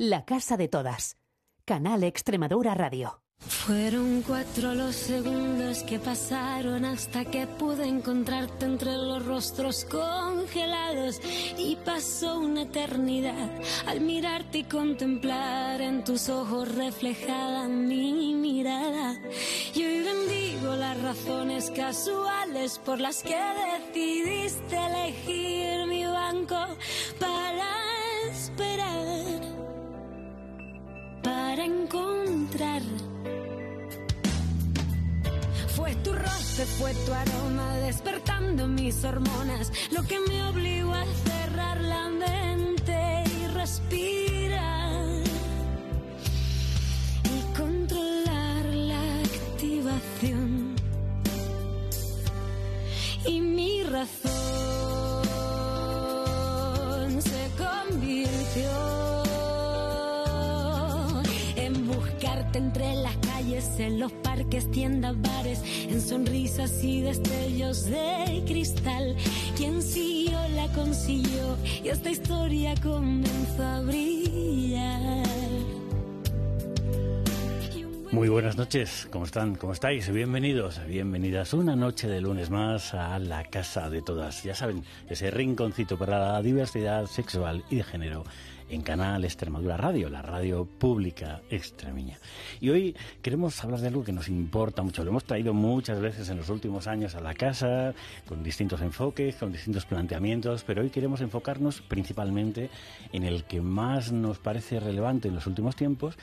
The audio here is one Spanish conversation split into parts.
La Casa de Todas. Canal Extremadura Radio. Fueron cuatro los segundos que pasaron hasta que pude encontrarte entre los rostros congelados y pasó una eternidad al mirarte y contemplar en tus ojos reflejada mi mirada. Y hoy bendigo las razones casuales por las que decidiste elegir mi banco para encontrar. Fue tu roce, fue tu aroma despertando mis hormonas, lo que me obligó a cerrar la mente y respirar. Y controlar la activación. Y mi razón entre las calles, en los parques, tiendas, bares, en sonrisas y destellos de cristal. Quien siguió la consiguió y esta historia comenzó a brillar. Muy buenas noches, ¿cómo están? ¿Cómo estáis? Bienvenidos, bienvenidas una noche de lunes más a la casa de todas. Ya saben, ese rinconcito para la diversidad sexual y de género en Canal Extremadura Radio, la radio pública extremeña. Y hoy queremos hablar de algo que nos importa mucho. Lo hemos traído muchas veces en los últimos años a la casa, con distintos enfoques, con distintos planteamientos, pero hoy queremos enfocarnos principalmente en el que más nos parece relevante en los últimos tiempos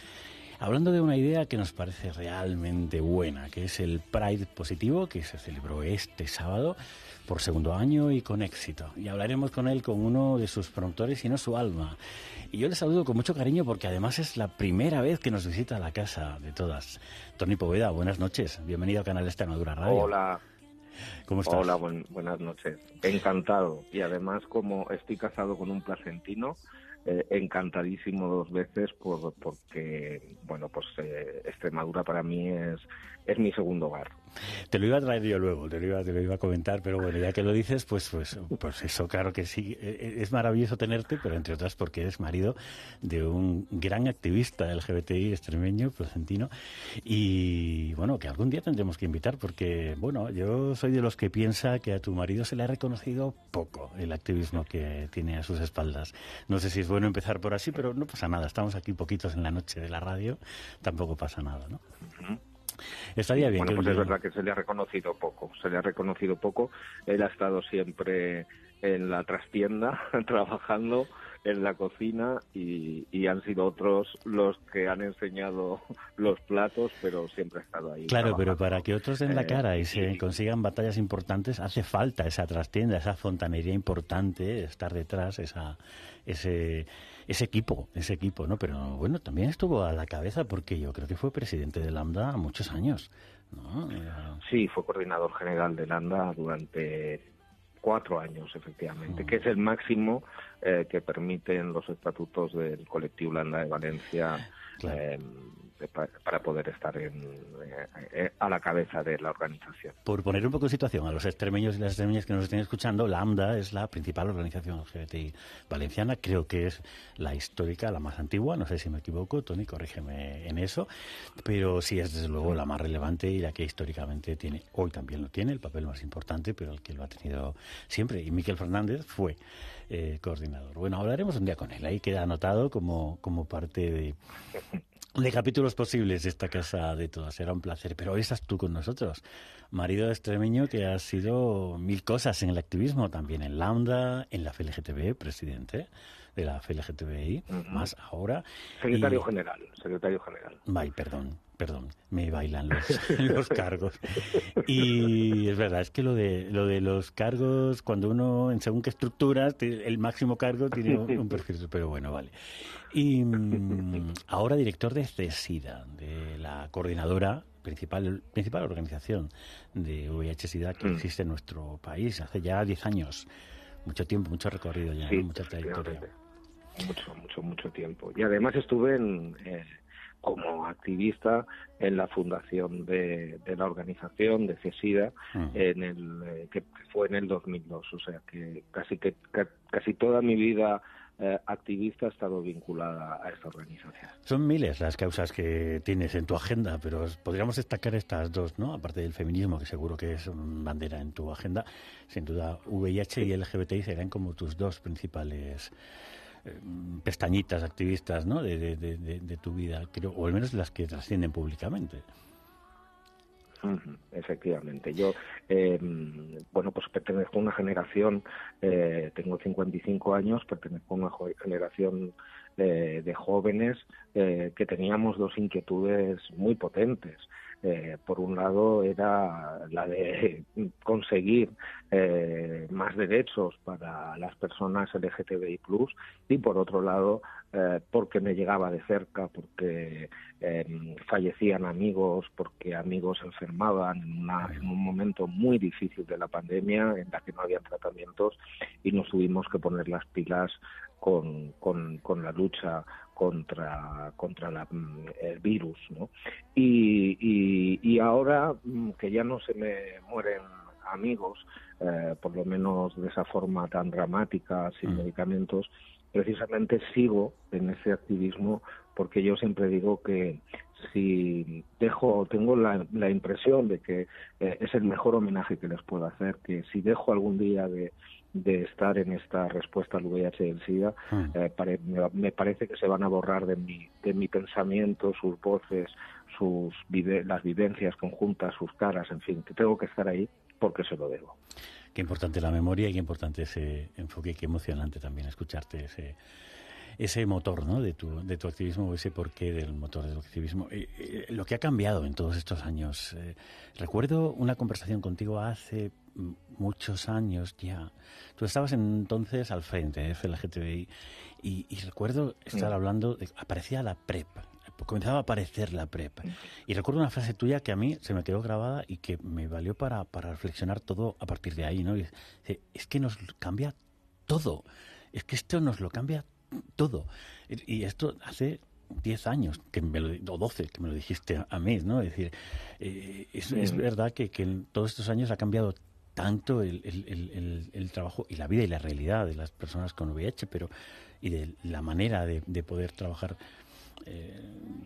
hablando de una idea que nos parece realmente buena, que es el Pride positivo, que se celebró este sábado por segundo año y con éxito. Y hablaremos con él, con uno de sus promotores y no su alma. Y yo le saludo con mucho cariño porque además es la primera vez que nos visita la casa de todas. Tony Poveda, buenas noches. Bienvenido al canal Extremadura Radio. Hola. ¿Cómo estás? Hola, buenas noches. Encantado. Y además, como estoy casado con un placentino, eh, encantadísimo dos veces por, porque, bueno, pues eh, Extremadura para mí es, es mi segundo hogar. Te lo iba a traer yo luego, te lo iba, te lo iba a comentar, pero bueno, ya que lo dices, pues, pues, pues eso, claro que sí. Eh, Es maravilloso tenerte, pero entre otras porque eres marido de un gran activista LGBTI extremeño, placentino, y bueno, que algún día tendremos que invitar, porque, bueno, yo soy de los que piensa que a tu marido se le ha reconocido poco el activismo que tiene a sus espaldas. No sé si es bueno empezar por así, pero no pasa nada. Estamos aquí poquitos en la noche de la radio, tampoco pasa nada, ¿no? Estaría bien. Bueno, pues es verdad que se le ha reconocido poco, se le ha reconocido poco. Él ha estado siempre en la trastienda, trabajando en la cocina y, y han sido otros los que han enseñado los platos, pero siempre ha estado ahí. Claro, pero para que otros den la Eh, cara y se consigan batallas importantes, hace falta esa trastienda, esa fontanería importante, estar detrás, esa, ese, ese equipo, ese equipo, ¿no? Pero bueno, también estuvo a la cabeza porque yo creo que fue presidente de Lambda muchos años, ¿no? Era- Sí, fue coordinador general de Landa durante cuatro años, efectivamente, que es el máximo eh, que permiten los estatutos del colectivo Landa de Valencia Claro. eh, pa- para poder estar en, eh, eh, a la cabeza de la organización. Por poner un poco en situación a los extremeños y las extremeñas que nos estén escuchando, Lambda es la principal organización LGBTI valenciana, creo que es la histórica, la más antigua, no sé si me equivoco, Tony, corrígeme en eso, pero sí es desde luego la más relevante y la que históricamente tiene, hoy también lo tiene, el papel más importante, pero el que lo ha tenido siempre. Y Miquel Fernández fue eh, coordinador. Bueno, hablaremos un día con él, ahí queda anotado como, como parte de, de capítulos posibles de esta casa de todas. Será un placer. Pero hoy estás tú con nosotros, marido extremeño que ha sido mil cosas en el activismo, también en Lambda, en la FLGTB, presidente de la FLGTBI, más ahora. Secretario Y- general, secretario general. Ay, perdón, perdón, me bailan los, los cargos. Y es verdad, es que lo de, lo de los cargos, cuando uno, en según qué estructuras, el máximo cargo tiene un, perfil, pero bueno, vale. Y mm, ahora director de CESIDA, de la coordinadora principal, principal organización de VIH-Sida que Mm. existe en nuestro país hace ya 10 años. Mucho tiempo, mucho recorrido ya, Sí, ¿no? mucha trayectoria. Mucho, mucho, mucho tiempo. Y además estuve en, eh, como activista en la fundación de, de la organización de CESIDA Mm. en el eh, que fue en el 2002 o sea que casi que ca- casi toda mi vida eh, activista ha estado vinculada a esta organización. Son miles las causas que tienes en tu agenda, pero podríamos destacar estas dos, ¿no? Aparte del feminismo, que seguro que es bandera en tu agenda, sin duda VIH y LGBTI serán como tus dos principales pestañitas activistas, ¿no? De, de, tu vida, creo, o al menos las que trascienden públicamente. Efectivamente. Yo, eh, bueno, pues pertenezco a una generación, eh, tengo 55 años, pertenezco a una generación eh, de jóvenes que teníamos dos inquietudes muy potentes. Eh, por un lado era la de conseguir eh, más derechos para las personas LGTBI+, y por otro lado eh, porque me llegaba de cerca, porque em, fallecían amigos, porque amigos enfermaban en, en un momento muy difícil de la pandemia en la que no había tratamientos y nos tuvimos que poner las pilas con, con, con la lucha contra, contra la, mm, el virus. ¿no? Y, y, y, ahora mm, que ya no se me mueren amigos, eh, por lo menos de esa forma tan dramática, sin mm. medicamentos, precisamente sigo en ese activismo porque yo siempre digo que si dejo, tengo la, la impresión de que eh, es el mejor homenaje que les puedo hacer, que si dejo algún día de, de estar en esta respuesta al VIH y el SIDA, mm. eh, me, parece que se van a borrar de mi, de mi pensamiento sus voces, sus las vivencias conjuntas, sus caras, en fin, que tengo que estar ahí porque se lo debo. Qué importante la memoria y qué importante ese enfoque, qué emocionante también escucharte ese ese motor ¿no? de, tu, de tu activismo, ese porqué del motor del activismo, eh, eh, lo que ha cambiado en todos estos años. Eh, recuerdo una conversación contigo hace muchos años ya. Tú estabas entonces al frente de FLGTBI y, y recuerdo estar hablando, de, aparecía la PrEP, comenzaba a aparecer la PrEP. Y recuerdo una frase tuya que a mí se me quedó grabada y que me valió para, para reflexionar todo a partir de ahí, ¿no? es que nos cambia todo. Es que esto nos lo cambia todo. Y esto hace 10 años, que me lo, o 12, que me lo dijiste a, mí, ¿no? Es decir, eh, es, verdad que, en todos estos años ha cambiado tanto el, el, trabajo y la vida y la realidad de las personas con VIH, pero y de la manera de, poder trabajar eh,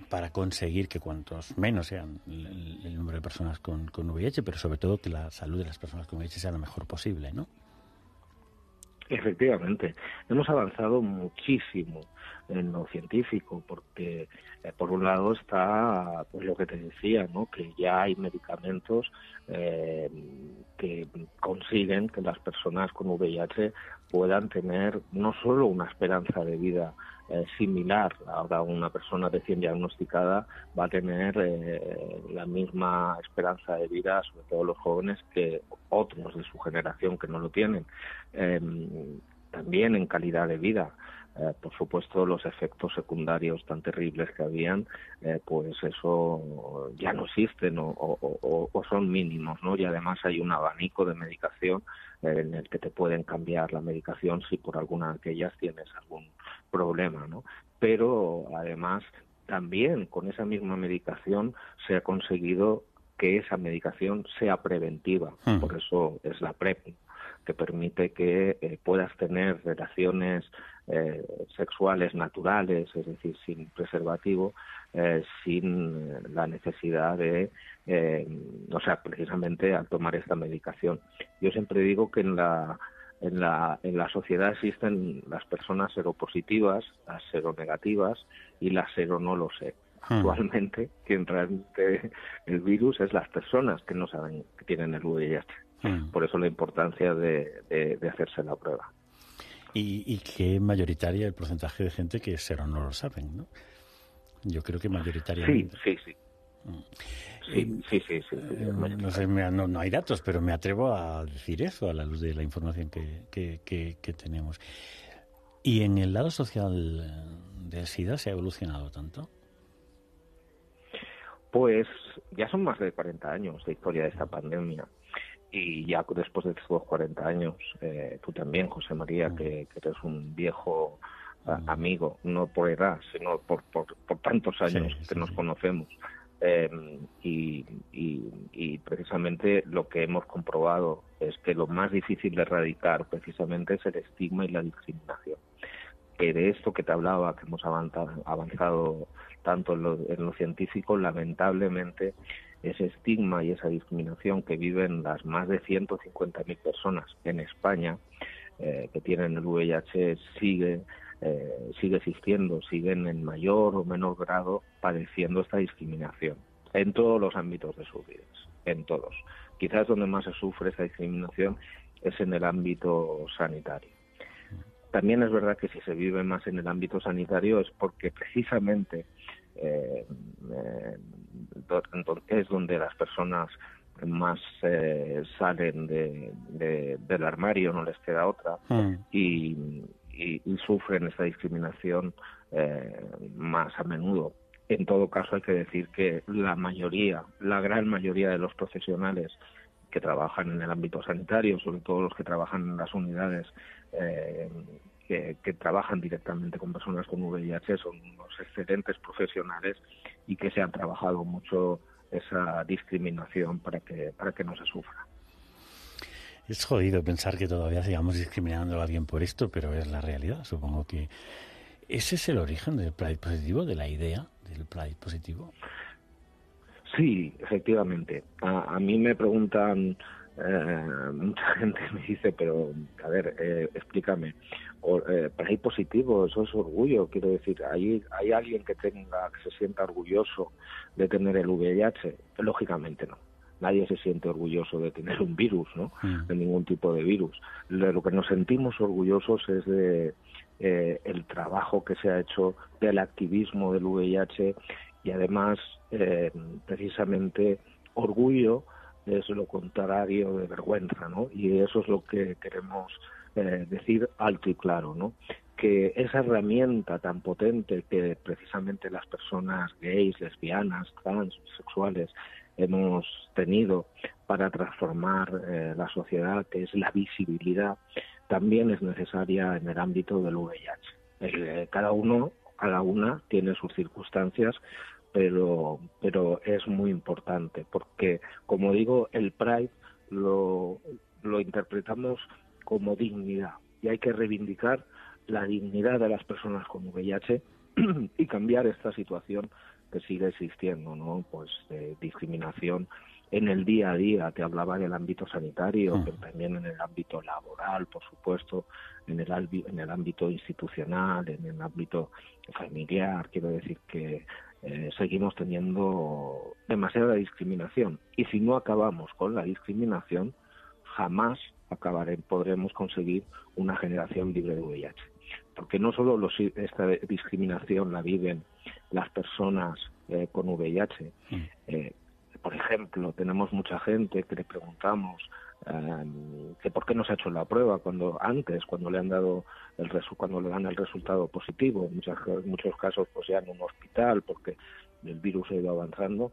para conseguir que cuantos menos sean el, número de personas con, con VIH, pero sobre todo que la salud de las personas con VIH sea lo mejor posible, ¿no? Efectivamente, hemos avanzado muchísimo en lo científico, porque eh, por un lado está pues, lo que te decía, ¿no? que ya hay medicamentos eh, que consiguen que las personas con VIH puedan tener no solo una esperanza de vida eh, similar. Ahora una persona recién diagnosticada va a tener eh, la misma esperanza de vida, sobre todo los jóvenes, que otros de su generación que no lo tienen. Em, también en calidad de vida. Eh, por supuesto, los efectos secundarios tan terribles que habían, pues eso ya no existen o, son mínimos, ¿no? Y además hay un abanico de medicación en el que te pueden cambiar la medicación si por alguna de ellas tienes algún problema, ¿no? Pero además también con esa misma medicación se ha conseguido que esa medicación sea preventiva, hmm. por eso es la PrEP, que permite que eh, puedas tener relaciones eh, sexuales naturales, es decir, sin preservativo, eh, sin la necesidad de, o sea, precisamente al tomar esta medicación. Yo siempre digo que en la en la, en la sociedad existen las personas seropositivas, las seronegativas y las sero no lo sé. Hmm. Actualmente, quien realmente el virus es las personas que no saben que tienen el VIH. Hmm. Por eso la importancia de, de, hacerse la prueba. Y, y qué mayoritaria el porcentaje de gente que cero no lo saben, ¿no? Yo creo que mayoritariamente. Sí, sí, sí. Hmm. Sí, sí, sí. Eh, no, sé, no, hay datos, pero me atrevo a decir eso a la luz de la información que, que, tenemos. ¿Y en el lado social del SIDA se ha evolucionado tanto? Pues ya son más de 40 años de historia de esta pandemia. Y ya después de estos 40 años, eh, tú también, José María, mm. que, eres un viejo mm. amigo, no por edad, sino por, por, tantos años que nos conocemos. Em, y, y, precisamente lo que hemos comprobado es que lo más difícil de erradicar precisamente es el estigma y la discriminación. que de esto que te hablaba, que hemos avanzado, avanzado tanto en lo, en lo científico, lamentablemente ese estigma y esa discriminación que viven las más de 150.000 personas en España eh, que tienen el VIH sigue eh, sigue existiendo, siguen en mayor o menor grado padeciendo esta discriminación en todos los ámbitos de sus vidas, en todos. Quizás donde más se sufre esta discriminación es en el ámbito sanitario. También es verdad que si se vive más en el ámbito sanitario es porque precisamente eh, eh, es donde las personas más eh, salen del armario, no les queda otra, mm. y, sufren esta discriminación más a menudo. En todo caso, hay que decir que la mayoría, la gran mayoría de los profesionales que trabajan en el ámbito sanitario, sobre todo los que trabajan en las unidades que, trabajan directamente con personas con VIH son unos excelentes profesionales y que se han trabajado mucho esa discriminación para que, para que no se sufra. Es jodido pensar que todavía sigamos discriminando a alguien por esto, pero es la realidad. Supongo que ese es el origen del Pride positivo, de la idea del Pride positivo. Sí, efectivamente. A, a mí me preguntan eh, mucha gente me dice, pero a ver, eh, explícame, eh, para ir positivo, eso es orgullo, quiero decir, ¿hay, ¿hay alguien que tenga, que se sienta orgulloso de tener el VIH? Lógicamente no. Nadie se siente orgulloso de tener un virus, ¿no? Mm. De ningún tipo de virus. lo que nos sentimos orgullosos es de eh, el trabajo que se ha hecho del activismo del VIH y además, eh, precisamente, orgullo es lo contrario de vergüenza, ¿no? Y eso es lo que queremos eh, decir alto y claro, ¿no? Que esa herramienta tan potente que precisamente las personas gays, lesbianas, trans, sexuales hemos tenido para transformar eh, la sociedad, que es la visibilidad, también es necesaria en el ámbito del VIH. Eh, cada uno, cada una tiene sus circunstancias, pero, pero es muy importante porque, como digo, el Pride lo, lo interpretamos como dignidad y hay que reivindicar la dignidad de las personas con VIH y cambiar esta situación que sigue existiendo, ¿no? Pues de discriminación en el día a día, te hablaba en el ámbito sanitario, pero también en el ámbito laboral, por supuesto, en el, en el ámbito institucional, en el ámbito familiar. Quiero decir que eh, seguimos teniendo demasiada discriminación. Y si no acabamos con la discriminación, jamás acabaremos, podremos conseguir una generación libre de VIH. Porque no solo los, esta discriminación la viven las personas eh, con VIH. Mm. Eh, por ejemplo, tenemos mucha gente que le preguntamos Em, que por qué no se ha hecho la prueba cuando antes cuando le han dado el cuando le dan el resultado positivo en muchos, muchos casos pues ya en un hospital porque el virus ha ido avanzando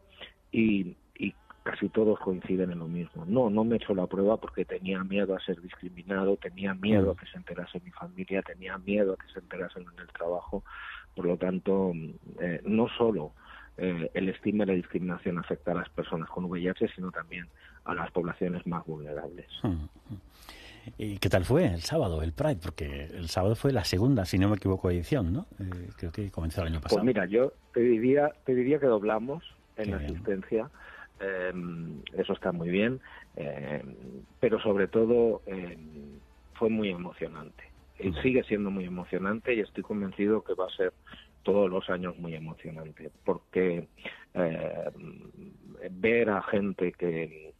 y, y casi todos coinciden en lo mismo. No, no me he hecho la prueba porque tenía miedo a ser discriminado, tenía miedo a mm. que se enterase mi familia, tenía miedo a que se enterasen en el trabajo. Por lo tanto, eh, no solo eh, el estigma y la discriminación afecta a las personas con VIH, sino también a las poblaciones más vulnerables. Mm, mm. ¿Y qué tal fue el sábado, el Pride? Porque el sábado fue la segunda, si no me equivoco, edición, ¿no? Eh, creo que comenzó el año pasado. Pues mira, yo te diría, te diría que doblamos en la asistencia. Em, eso está muy bien, em, pero sobre todo em, fue muy emocionante. Y sigue siendo muy emocionante y estoy convencido que va a ser todos los años muy emocionante, porque eh, ver a gente que,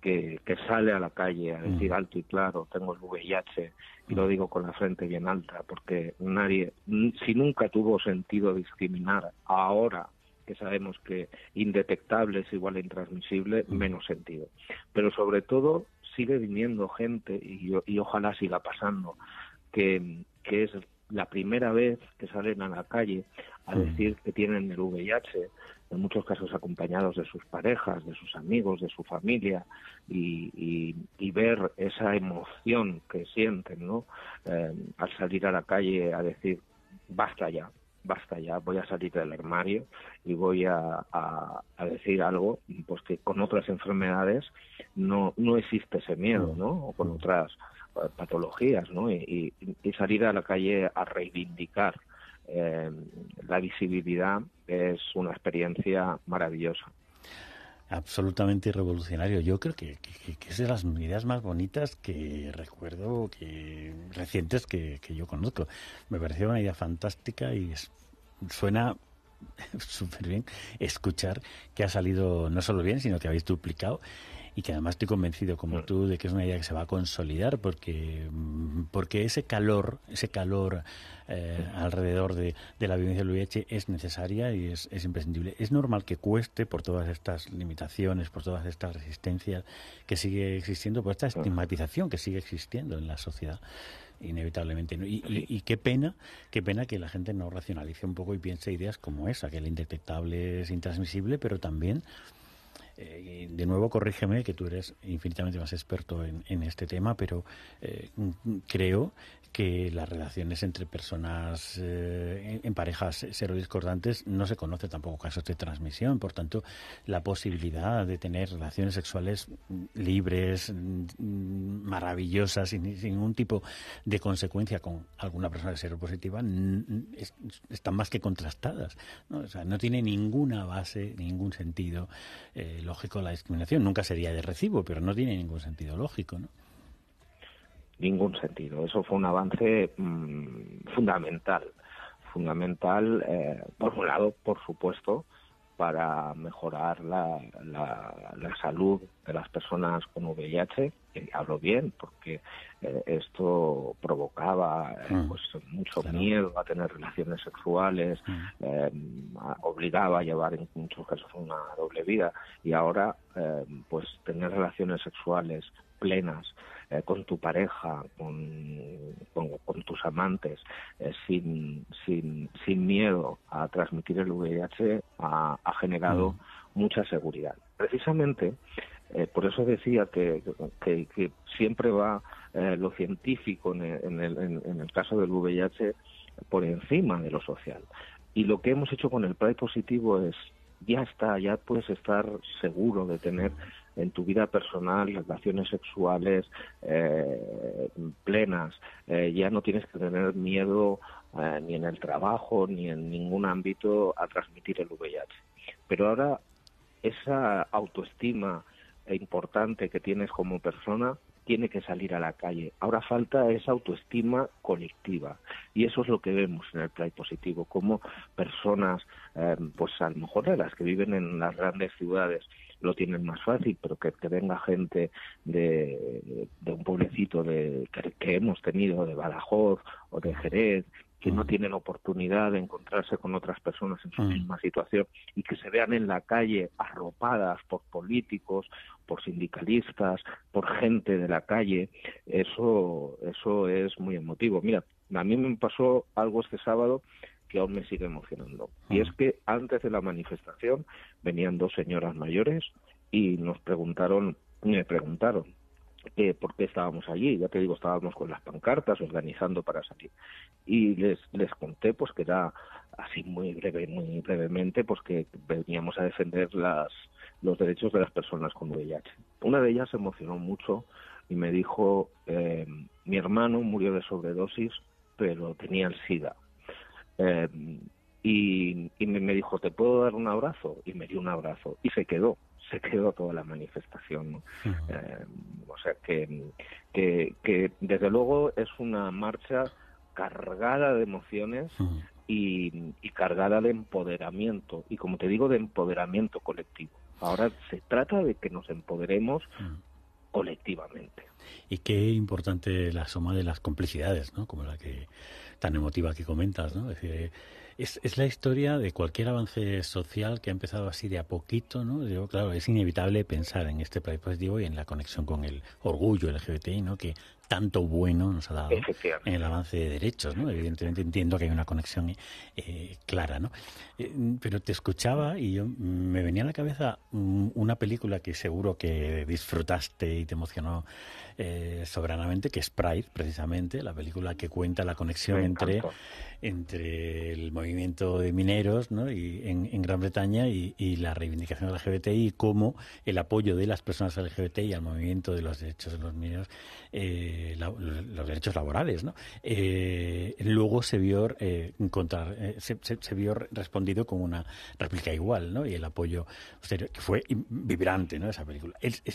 que, sale a la calle a decir mm. alto y claro, tengo el VIH, y lo mm. digo con la frente bien alta, porque nadie, si nunca tuvo sentido discriminar, ahora que sabemos que indetectable es igual a intransmisible, mm. menos sentido. Pero sobre todo sigue viniendo gente, y, y ojalá siga pasando, que, que es la primera vez que salen a la calle a mm. decir que tienen el VIH, en muchos casos acompañados de sus parejas, de sus amigos, de su familia, y, ver esa emoción que sienten ¿no? Eh, al salir a la calle a decir, basta ya, basta ya, voy a salir del armario y voy a, a, decir algo, pues que con otras enfermedades no, no existe ese miedo, ¿no? O con otras patologías, ¿no? Y, salir a la calle a reivindicar eh, la visibilidad es una experiencia maravillosa. Absolutamente revolucionario. Yo creo que, es de las ideas más bonitas que recuerdo, que recientes que, yo conozco. Me pareció una idea fantástica y suena súper bien escuchar que ha salido no solo bien, sino que habéis duplicado y que además estoy convencido como mm. tú de que es una idea que se va a consolidar porque mm, porque ese calor ese calor eh, alrededor de, la vivencia del VIH es necesaria y es, es, imprescindible es normal que cueste por todas estas limitaciones por todas estas resistencias que sigue existiendo por esta estigmatización que sigue existiendo en la sociedad inevitablemente. Y, y, qué pena, qué pena que la gente no racionalice un poco y piense ideas como esa, que el indetectable es intransmisible, pero también eh, de nuevo, corrígeme que tú eres infinitamente más experto en, este tema, pero eh, creo que las relaciones entre personas eh, en parejas serodiscordantes no se conoce tampoco casos de transmisión. Por tanto, la posibilidad de tener relaciones sexuales libres, maravillosas, sin, ningún tipo de consecuencia con alguna persona seropositiva, están más que contrastadas. no tiene ninguna base, ningún sentido eh, lógico la discriminación. Nunca sería de recibo, pero no tiene ningún sentido lógico. ¿no? ningún sentido. Eso fue un avance mm, fundamental, fundamental, eh, por un lado, por supuesto, para mejorar la, la, salud de las personas con VIH, hablo bien, porque eh, esto provocaba eh, mm. pues mucho miedo a tener relaciones sexuales, mm. obligaba a llevar en muchos casos una doble vida, y ahora pues tener relaciones sexuales plenas eh, con tu pareja, con, con, tus amantes, sin, sin, sin miedo a transmitir el VIH, ha, generado mm. mucha seguridad. Precisamente, eh, por eso decía que, siempre va lo científico en el, en, el, caso del VIH por encima de lo social. Y lo que hemos hecho con el Pride positivo es ya está, ya puedes estar seguro de tener en tu vida personal relaciones sexuales eh, plenas. Eh, ya no tienes que tener miedo eh, ni en el trabajo ni en ningún ámbito a transmitir el VIH. Pero ahora esa autoestima importante que tienes como persona tiene que salir a la calle. Ahora falta esa autoestima colectiva y eso es lo que vemos en el Pride positivo, como personas, pues a lo mejor de las que viven en las grandes ciudades, lo tienen más fácil, pero que, venga gente de, un pueblecito de, que, hemos tenido, de Badajoz o de Jerez, que no tienen oportunidad de encontrarse con otras personas en su misma situación y que se vean en la calle arropadas por políticos, por sindicalistas, por gente de la calle, eso, eso es muy emotivo. Mira, a mí me pasó algo este sábado que aún me sigue emocionando. Y es que antes de la manifestación venían dos señoras mayores y nos preguntaron, me preguntaron eh, por qué estábamos allí. Ya te digo, estábamos con las pancartas organizando para salir. Y les, les conté pues que era así muy breve, muy brevemente, pues que veníamos a defender las, los derechos de las personas con VIH. Una de ellas se emocionó mucho y me dijo, eh, mi hermano murió de sobredosis, pero tenía el SIDA. Eh, y, me, dijo, ¿te puedo dar un abrazo? Y me dio un abrazo y se quedó, se quedó toda la manifestación. Eh, o sea que, que, desde luego es una marcha cargada de emociones y, y, cargada de empoderamiento, y como te digo, de empoderamiento colectivo. Ahora se trata de que nos empoderemos colectivamente. Y qué importante la suma de las complicidades, ¿no? Como la que tan emotiva que comentas, ¿no? Es, decir, es, la historia de cualquier avance social que ha empezado así de a poquito, ¿no? Digo, claro, es inevitable pensar en este país positivo y en la conexión con el orgullo LGBTI, ¿no? Que tanto bueno nos ha dado en el avance de derechos, ¿no? Evidentemente entiendo que hay una conexión eh, clara, ¿no? Eh, pero te escuchaba y yo, me venía a la cabeza una película que seguro que disfrutaste y te emocionó eh, soberanamente, que es Pride, precisamente, la película que cuenta la conexión entre, entre el movimiento de mineros ¿no? y en, Gran Bretaña y, la reivindicación LGBTI y cómo el apoyo de las personas LGBTI al movimiento de los derechos de los mineros eh, eh, los derechos laborales, ¿no? Eh, luego se vio encontrar, se, se, vio respondido con una réplica igual, ¿no? Y el apoyo que fue vibrante, ¿no? Esa película.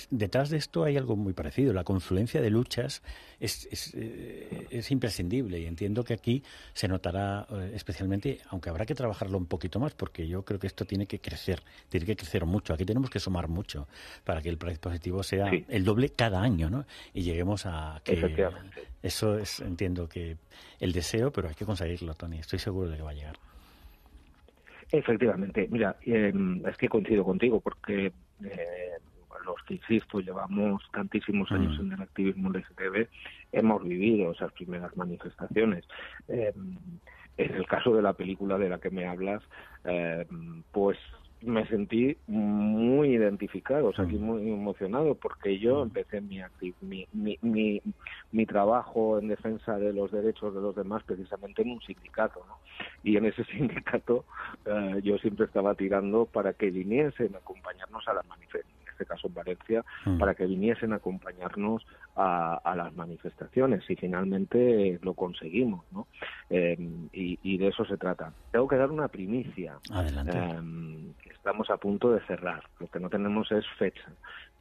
detrás de esto hay algo muy parecido. La confluencia de luchas es, es, es imprescindible y entiendo que aquí se notará especialmente, aunque habrá que trabajarlo un poquito más, porque yo creo que esto tiene que crecer, tiene que crecer mucho. Aquí tenemos que sumar mucho para que el price positivo sea el doble cada año, ¿no? Y lleguemos a que eso es, entiendo que el deseo, pero hay que conseguirlo, Tony. Estoy seguro de que va a llegar. Efectivamente, mira, em, es que coincido contigo porque eh, los que insisto llevamos tantísimos años mm. en el activismo LGTB hemos vivido esas primeras manifestaciones. Em, en el caso de la película de la que me hablas, em, pues me sentí muy identificado, o sea, aquí muy emocionado, porque yo empecé mi, mi, mi, mi, trabajo en defensa de los derechos de los demás precisamente en un sindicato, ¿no? Y en ese sindicato eh, yo siempre estaba tirando para que viniesen a acompañarnos a las manifestaciones este caso en Valencia, mm. para que viniesen a acompañarnos a, las manifestaciones y finalmente lo conseguimos, ¿no? Eh, y, de eso se trata. Tengo que dar una primicia. Adelante. Eh, estamos a punto de cerrar. Lo que no tenemos es fecha.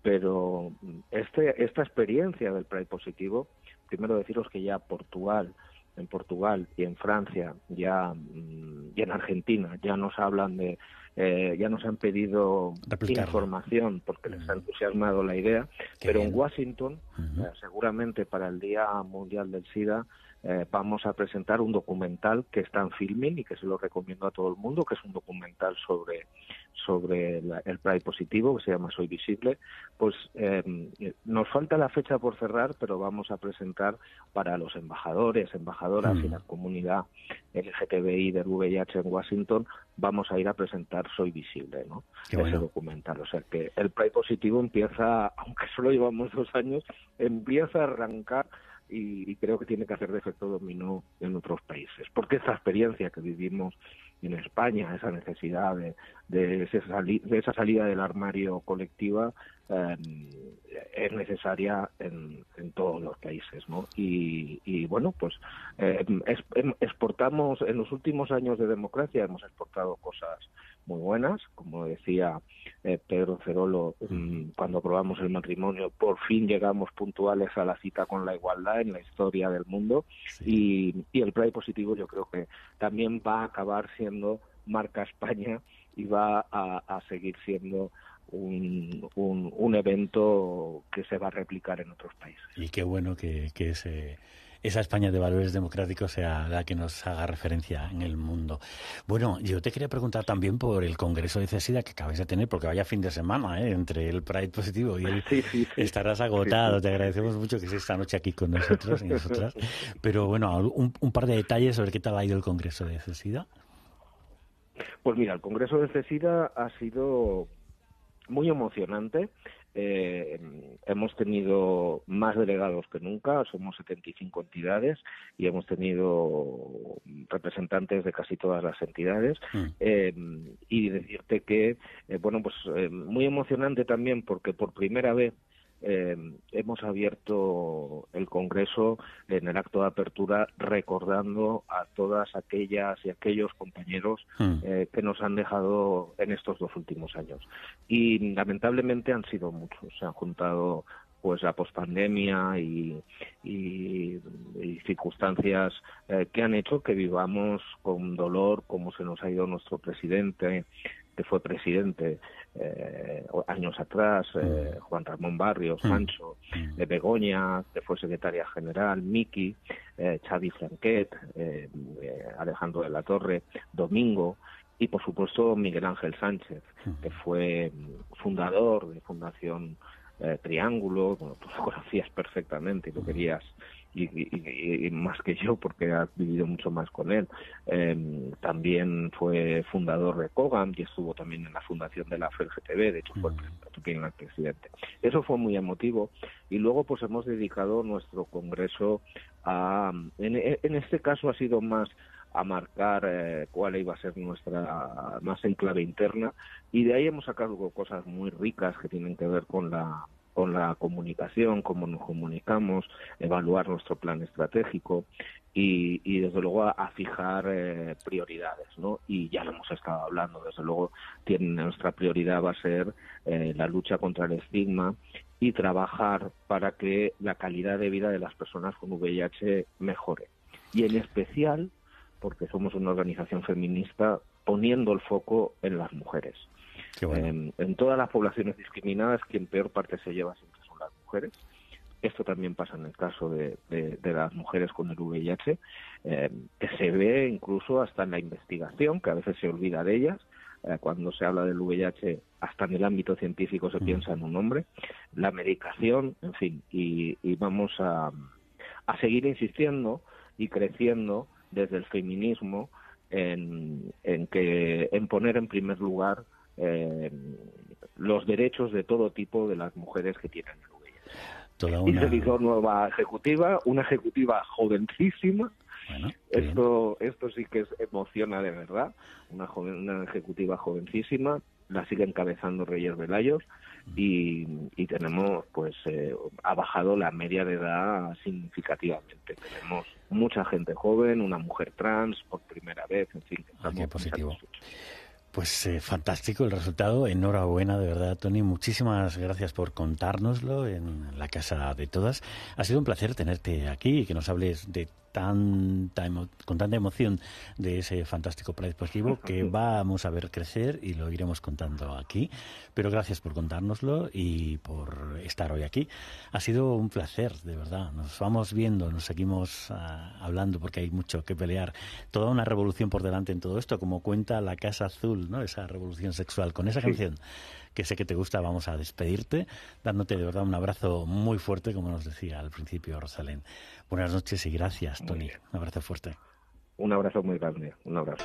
Pero este, esta experiencia del Pride positivo, primero deciros que ya Portugal, en Portugal y en Francia ya mm, y en Argentina ya nos hablan de eh, ya nos han pedido información porque les ha entusiasmado la idea, pero en Washington, eh, seguramente para el Día Mundial del SIDA, eh, vamos a presentar un documental que está en filming y que se lo recomiendo a todo el mundo, que es un documental sobre sobre el Pride positivo, que se llama Soy Visible, pues em, nos falta la fecha por cerrar, pero vamos a presentar para los embajadores, embajadoras y la comunidad LGTBI del VIH en Washington, vamos a ir a presentar Soy Visible, ¿no? Ese documental. O sea que el Pride positivo empieza, aunque solo llevamos dos años, empieza a arrancar y, creo que tiene que hacer de efecto dominó en otros países. Porque esa experiencia que vivimos en España, esa necesidad de, de, esa, salida del armario colectiva, eh, es necesaria en, todos los países. ¿no? Y, bueno, pues eh, exportamos, en los últimos años de democracia hemos exportado cosas muy buenas, como decía eh, Pedro Cerolo, mm, cuando aprobamos el matrimonio, por fin llegamos puntuales a la cita con la igualdad en la historia del mundo. Y, y el Pride positivo yo creo que también va a acabar siendo marca España y va a, seguir siendo un, un, evento que se va a replicar en otros países. Y qué bueno que, que esa España de valores democráticos sea la que nos haga referencia en el mundo. Bueno, yo te quería preguntar también por el Congreso de CESIDA que acabas de tener, porque vaya fin de semana, ¿eh? entre el Pride positivo y el... estarás agotado. Te agradecemos mucho que estés esta noche aquí con nosotros y nosotras. Pero bueno, un, un, par de detalles sobre qué tal ha ido el Congreso de CESIDA. Pues mira, el Congreso de CESIDA ha sido muy emocionante. Eh, hemos tenido más delegados que nunca, somos 75 entidades y hemos tenido representantes de casi todas las entidades. Mm. Eh, y decirte que, eh, bueno, pues muy emocionante también porque por primera vez eh, hemos abierto el Congreso en el acto de apertura recordando a todas aquellas y aquellos compañeros hmm. eh, que nos han dejado en estos dos últimos años. Y lamentablemente han sido muchos. Se han juntado pues la pospandemia y, y, circunstancias eh, que han hecho que vivamos con dolor como se nos ha ido nuestro presidente que fue presidente eh, años atrás, eh, mm. Juan Ramón Barrios, mm. Sancho, eh, Begoña, que fue secretaria general, Miki, eh, Xavi Franquet, eh, Alejandro de la Torre, Domingo y por supuesto Miguel Ángel Sánchez, que fue fundador de Fundación Triángulo, bueno, tú lo conocías perfectamente y lo querías y, más que yo porque ha vivido mucho más con él. Em, también fue fundador de COGAM y estuvo también en la fundación de la FLGTB, de hecho fue el presidente. Eso fue muy emotivo y luego pues hemos dedicado nuestro congreso a, en, este caso ha sido más a marcar eh, cuál iba a ser nuestra más enclave interna y de ahí hemos sacado cosas muy ricas que tienen que ver con la con la comunicación, cómo nos comunicamos, evaluar nuestro plan estratégico y, desde luego a, fijar eh, prioridades, ¿no? Y ya lo hemos estado hablando, desde luego tiene, nuestra prioridad va a ser eh, la lucha contra el estigma y trabajar para que la calidad de vida de las personas con VIH mejore. Y en especial, porque somos una organización feminista, poniendo el foco en las mujeres. En todas las poblaciones discriminadas, quien peor parte se lleva siempre son las mujeres. Esto también pasa en el caso de, las mujeres con el VIH, em, que se ve incluso hasta en la investigación, que a veces se olvida de ellas. Eh, cuando se habla del VIH, hasta en el ámbito científico se mm. piensa en un hombre. La medicación, en fin, y, vamos a, seguir insistiendo y creciendo desde el feminismo en, en, que, en poner en primer lugar eh, los derechos de todo tipo de las mujeres que tienen el VIH. Y se hizo nueva ejecutiva, una ejecutiva jovencísima. esto, esto sí que emociona de verdad. Una, joven, una ejecutiva jovencísima, la sigue encabezando Reyes Velayos y, y tenemos, pues, eh, ha bajado la media de edad significativamente. Tenemos mucha gente joven, una mujer trans por primera vez, en fin. Ah, positivo. Pues eh, fantástico el resultado. Enhorabuena, de verdad, Tony. Muchísimas gracias por contárnoslo en la casa de todas. Ha sido un placer tenerte aquí y que nos hables de tanta con tanta emoción de ese fantástico proyecto deportivo que vamos a ver crecer y lo iremos contando aquí. Pero gracias por contárnoslo y por estar hoy aquí. Ha sido un placer, de verdad. Nos vamos viendo, nos seguimos ah, hablando porque hay mucho que pelear. Toda una revolución por delante en todo esto, como cuenta la Casa Azul, ¿no? Esa revolución sexual. Con esa canción que sé que te gusta, vamos a despedirte, dándote de verdad un abrazo muy fuerte, como nos decía al principio Rosalén. Buenas noches y gracias, Tony. Un abrazo fuerte. Un abrazo muy grande, un abrazo.